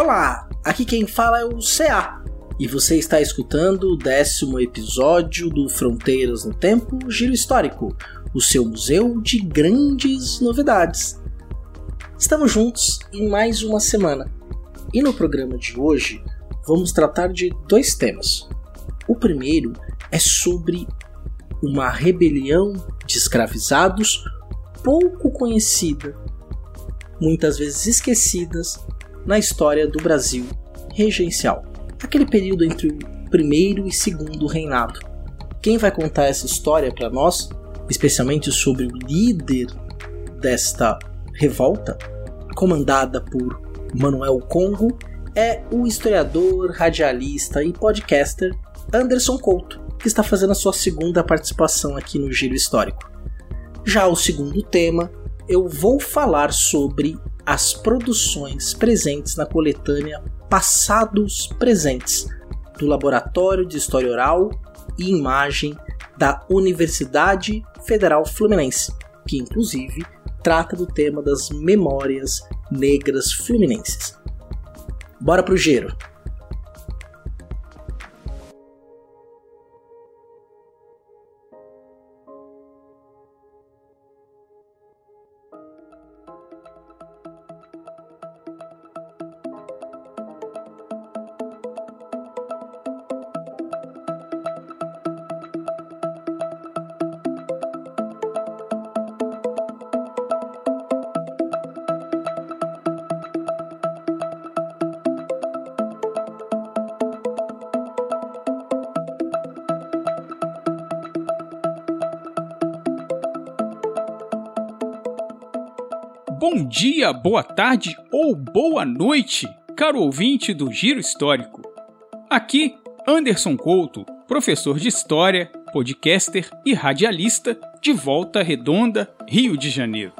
Olá, aqui quem fala é o CA e você está escutando o décimo episódio do Fronteiras no Tempo Giro Histórico, o seu museu de grandes novidades. Estamos juntos em mais uma semana e no programa de hoje vamos tratar de dois temas. O primeiro é sobre uma rebelião de escravizados pouco conhecida, muitas vezes esquecidas na história do Brasil regencial, aquele período entre o primeiro e segundo reinado. Quem vai contar essa história para nós, especialmente sobre o líder desta revolta, comandada por Manuel Congo, é o historiador, radialista e podcaster Anderson Couto, que está fazendo a sua segunda participação aqui no Giro Histórico. Já o segundo tema, eu vou falar sobre as produções presentes na coletânea Passados Presentes, do Laboratório de História Oral e Imagem da Universidade Federal Fluminense, que inclusive trata do tema das memórias negras fluminenses. Bora pro giro! Bom dia, boa tarde ou boa noite, caro ouvinte do Giro Histórico. Aqui, Anderson Couto, professor de História, podcaster e radialista, de Volta Redonda, Rio de Janeiro.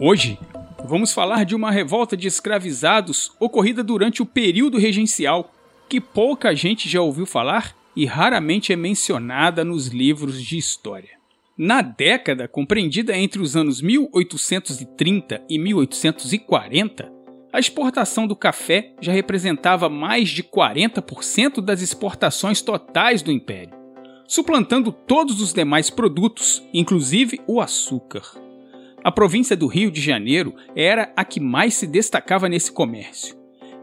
Hoje, vamos falar de uma revolta de escravizados ocorrida durante o período regencial, que pouca gente já ouviu falar e raramente é mencionada nos livros de história. Na década compreendida entre os anos 1830 e 1840, a exportação do café já representava mais de 40% das exportações totais do império, suplantando todos os demais produtos, inclusive o açúcar. A província do Rio de Janeiro era a que mais se destacava nesse comércio.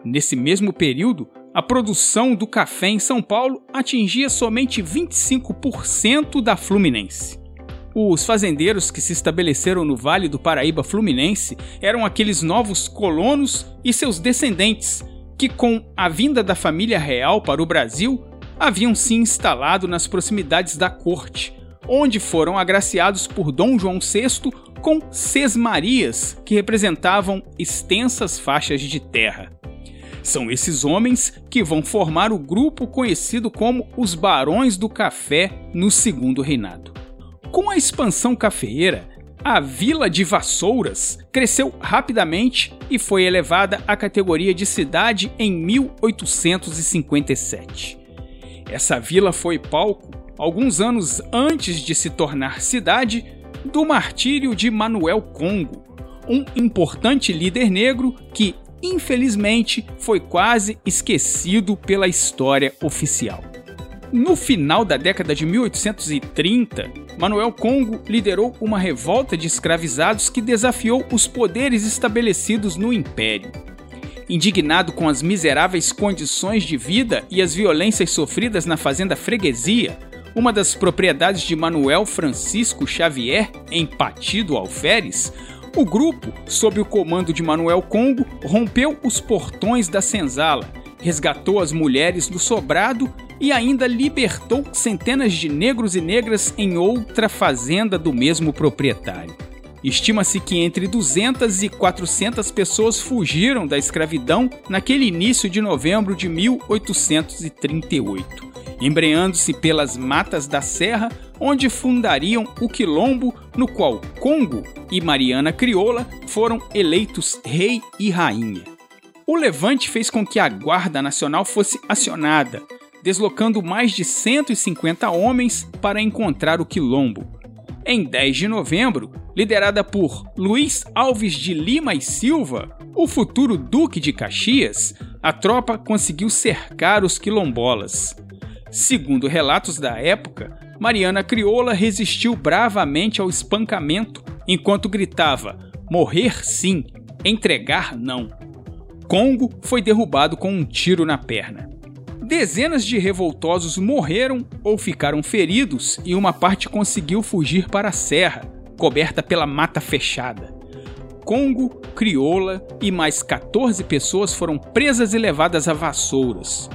Nesse mesmo período, a produção do café em São Paulo atingia somente 25% da Fluminense. Os fazendeiros que se estabeleceram no Vale do Paraíba Fluminense eram aqueles novos colonos e seus descendentes, que, com a vinda da família real para o Brasil, haviam se instalado nas proximidades da corte, onde foram agraciados por Dom João VI com sesmarias que representavam extensas faixas de terra. São esses homens que vão formar o grupo conhecido como os Barões do Café no Segundo Reinado. Com a expansão cafeeira, a Vila de Vassouras cresceu rapidamente e foi elevada à categoria de cidade em 1857. Essa vila foi palco, alguns anos antes de se tornar cidade, do martírio de Manuel Congo, um importante líder negro que, infelizmente, foi quase esquecido pela história oficial. No final da década de 1830, Manuel Congo liderou uma revolta de escravizados que desafiou os poderes estabelecidos no império. Indignado com as miseráveis condições de vida e as violências sofridas na fazenda Freguesia, uma das propriedades de Manuel Francisco Xavier, em Patido Alferes, o grupo, sob o comando de Manuel Congo, rompeu os portões da senzala, resgatou as mulheres do sobrado e ainda libertou centenas de negros e negras em outra fazenda do mesmo proprietário. Estima-se que entre 200 e 400 pessoas fugiram da escravidão naquele início de novembro de 1838, embreando-se pelas matas da serra, onde fundariam o quilombo no qual Congo e Mariana Crioula foram eleitos rei e rainha. O levante fez com que a Guarda Nacional fosse acionada, deslocando mais de 150 homens para encontrar o quilombo. Em 10 de novembro, liderada por Luiz Alves de Lima e Silva, o futuro Duque de Caxias, a tropa conseguiu cercar os quilombolas. Segundo relatos da época, Mariana Crioula resistiu bravamente ao espancamento enquanto gritava: Morrer sim, entregar não. Congo foi derrubado com um tiro na perna. Dezenas de revoltosos morreram ou ficaram feridos e uma parte conseguiu fugir para a serra, coberta pela mata fechada. Congo, Crioula e mais 14 pessoas foram presas e levadas a vassouras.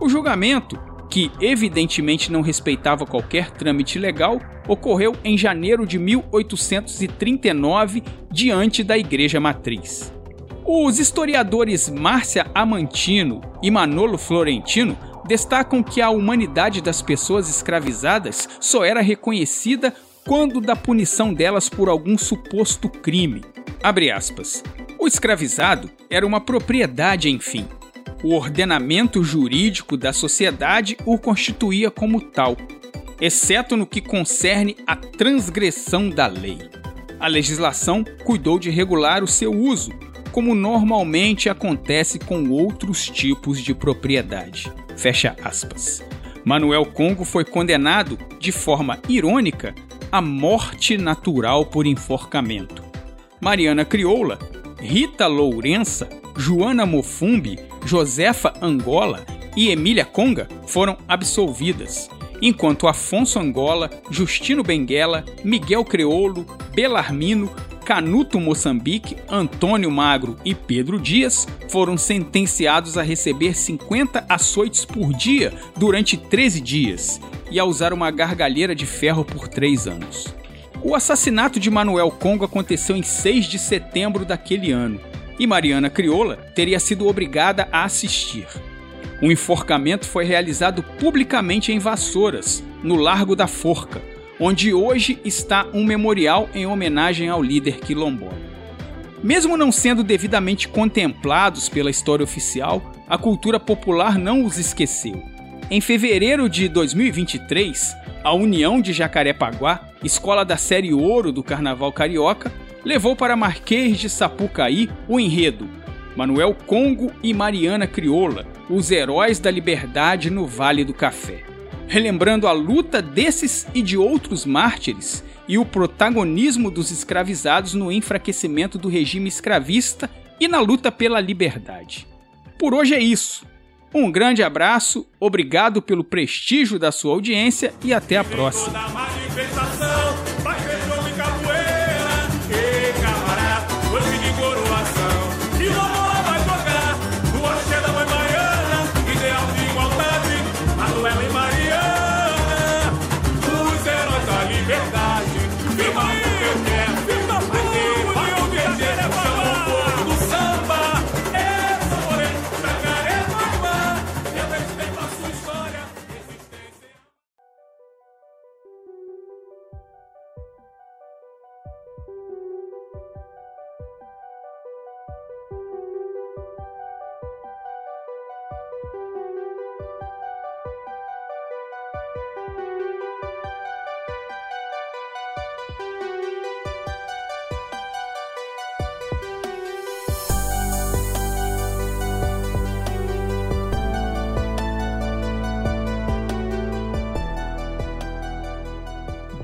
O julgamento, que evidentemente não respeitava qualquer trâmite legal, ocorreu em janeiro de 1839 diante da Igreja Matriz. Os historiadores Márcia Amantino e Manolo Florentino destacam que a humanidade das pessoas escravizadas só era reconhecida quando da punição delas por algum suposto crime. O escravizado era uma propriedade, enfim. O ordenamento jurídico da sociedade o constituía como tal, exceto no que concerne à transgressão da lei. A legislação cuidou de regular o seu uso, como normalmente acontece com outros tipos de propriedade. Fecha aspas. Manuel Congo foi condenado, de forma irônica, à morte natural por enforcamento. Mariana Crioula, Rita Lourença, Joana Mofumbi, Josefa Angola e Emília Conga foram absolvidas, enquanto Afonso Angola, Justino Benguela, Miguel Creolo, Belarmino, Canuto Moçambique, Antônio Magro e Pedro Dias foram sentenciados a receber 50 açoites por dia durante 13 dias e a usar uma gargalheira de ferro por 3 anos. O assassinato de Manuel Congo aconteceu em 6 de setembro daquele ano e Mariana Crioula teria sido obrigada a assistir. O enforcamento foi realizado publicamente em Vassouras, no Largo da Forca, onde hoje está um memorial em homenagem ao líder quilombola. Mesmo não sendo devidamente contemplados pela história oficial, a cultura popular não os esqueceu. Em fevereiro de 2023, a União de Jacarepaguá, escola da série Ouro do Carnaval Carioca, levou para Marquês de Sapucaí o enredo Manuel Congo e Mariana Crioula, os heróis da liberdade no Vale do Café relembrando a luta desses e de outros mártires e o protagonismo dos escravizados no enfraquecimento do regime escravista e na luta pela liberdade. Por hoje é isso. Um grande abraço, obrigado pelo prestígio da sua audiência e até a próxima.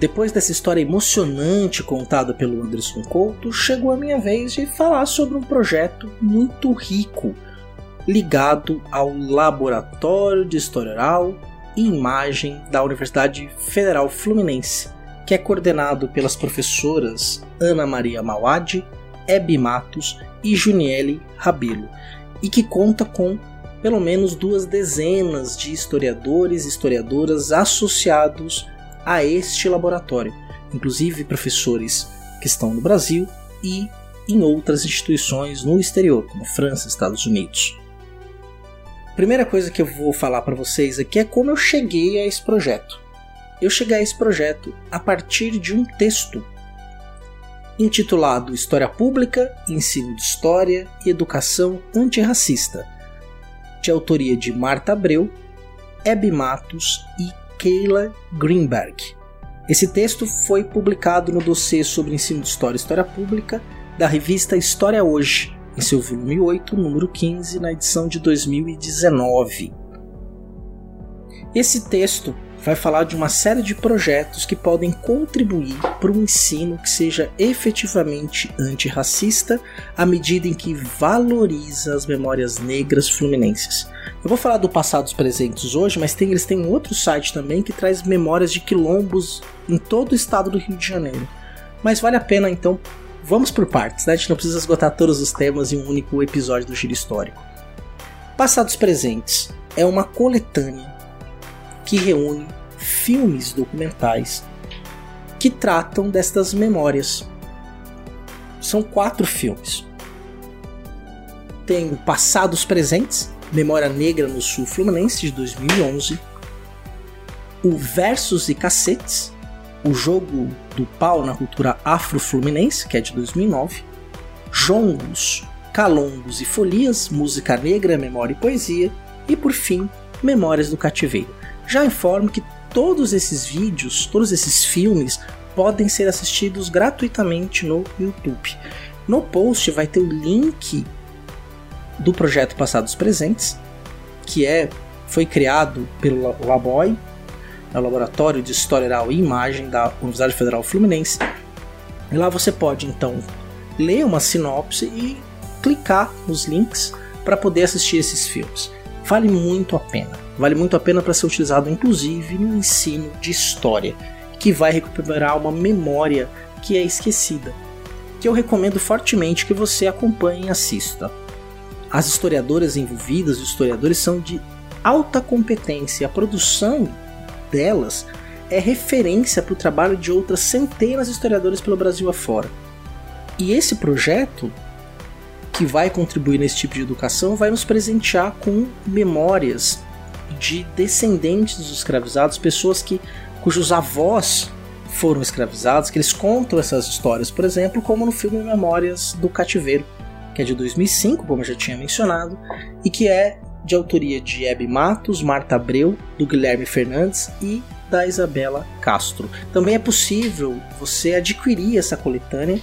Depois dessa história emocionante contada pelo Anderson Couto, chegou a minha vez de falar sobre um projeto muito rico ligado ao Laboratório de História Oral e Imagem da Universidade Federal Fluminense, que é coordenado pelas professoras Ana Maria Mauad, Hebe Matos e Juniele Rabelo, e que conta com pelo menos duas dezenas de historiadores e historiadoras associados a este laboratório, inclusive professores que estão no Brasil e em outras instituições no exterior, como França, Estados Unidos. Primeira coisa que eu vou falar para vocês aqui é como eu cheguei a esse projeto. Eu cheguei a esse projeto a partir de um texto intitulado História Pública, Ensino de História e Educação Antirracista, de autoria de Marta Abreu, Hebe Matos e Keila Greenberg. Esse texto foi publicado no dossiê sobre ensino de História e História Pública da revista História Hoje, em seu volume 8, número 15, na edição de 2019. Esse texto vai falar de uma série de projetos que podem contribuir para um ensino que seja efetivamente antirracista à medida em que valoriza as memórias negras fluminenses. Eu vou falar do passados presentes hoje, mas tem, eles têm outro site também que traz memórias de quilombos em todo o estado do Rio de Janeiro. Mas vale a pena então, vamos por partes, né? a gente não precisa esgotar todos os temas em um único episódio do Giro Histórico. Passados Presentes é uma coletânea que reúne filmes documentais que tratam destas memórias. São quatro filmes. Tem o Passados Presentes, Memória Negra no Sul Fluminense, de 2011. O Versos e Cacetes, o jogo do pau na cultura afro-fluminense, que é de 2009. Jongos, Calongos e Folias, Música Negra, Memória e Poesia. E por fim, Memórias do Cativeiro. Já informo que todos esses vídeos, todos esses filmes podem ser assistidos gratuitamente no YouTube. No post vai ter o link do projeto Passados Presentes, que é foi criado pelo Laboy, é o Laboratório de História Oral e Imagem da Universidade Federal Fluminense. E lá você pode então ler uma sinopse e clicar nos links para poder assistir esses filmes. Vale muito a pena. Vale muito a pena para ser utilizado inclusive no ensino de história, que vai recuperar uma memória que é esquecida. Que eu recomendo fortemente que você acompanhe e assista. As historiadoras envolvidas, os historiadores são de alta competência. A produção delas é referência para o trabalho de outras centenas de historiadores pelo Brasil afora. E esse projeto que vai contribuir nesse tipo de educação vai nos presentear com memórias de descendentes dos escravizados, pessoas que cujos avós foram escravizados, que eles contam essas histórias, por exemplo, como no filme Memórias do Cativeiro, que é de 2005, como eu já tinha mencionado, e que é de autoria de Hebe Matos, Marta Abreu, do Guilherme Fernandes e da Isabela Castro. Também é possível você adquirir essa coletânea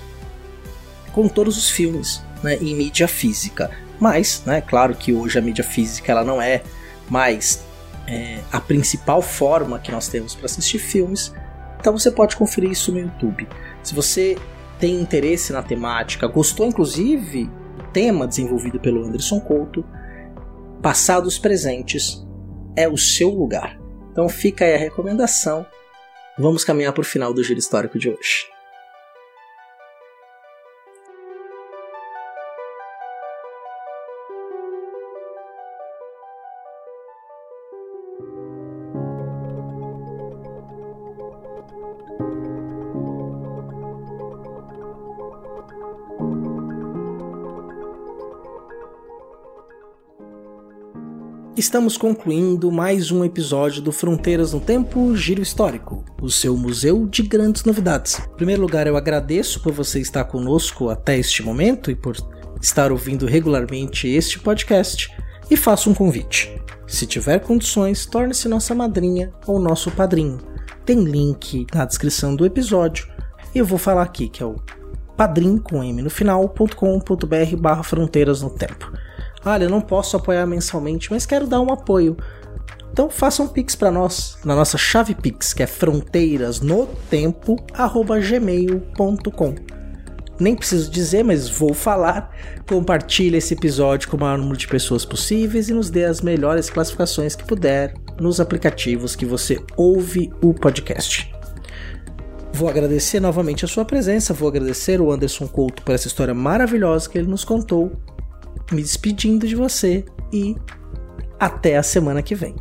com todos os filmes né, em mídia física. Mas, né, claro que hoje a mídia física ela não é mais é, a principal forma que nós temos para assistir filmes, então você pode conferir isso no YouTube. Se você tem interesse na temática, gostou inclusive do tema desenvolvido pelo Anderson Couto, Passados Presentes é o seu lugar. Então fica aí a recomendação. Vamos caminhar para o final do giro histórico de hoje. Estamos concluindo mais um episódio do Fronteiras no Tempo Giro Histórico, o seu museu de grandes novidades. Em primeiro lugar, eu agradeço por você estar conosco até este momento e por estar ouvindo regularmente este podcast e faço um convite. Se tiver condições, torne-se nossa madrinha ou nosso padrinho. Tem link na descrição do episódio e eu vou falar aqui que é o padrim com m no final.com.br barra fronteiras no tempo. Olha, eu não posso apoiar mensalmente, mas quero dar um apoio. Então faça um pix para nós na nossa chave pix, que é fronteirasnotempo@gmail.com. Nem preciso dizer, mas vou falar. Compartilhe esse episódio com o maior número de pessoas possíveis e nos dê as melhores classificações que puder nos aplicativos que você ouve o podcast. Vou agradecer novamente a sua presença, vou agradecer o Anderson Couto por essa história maravilhosa que ele nos contou me despedindo de você e até a semana que vem.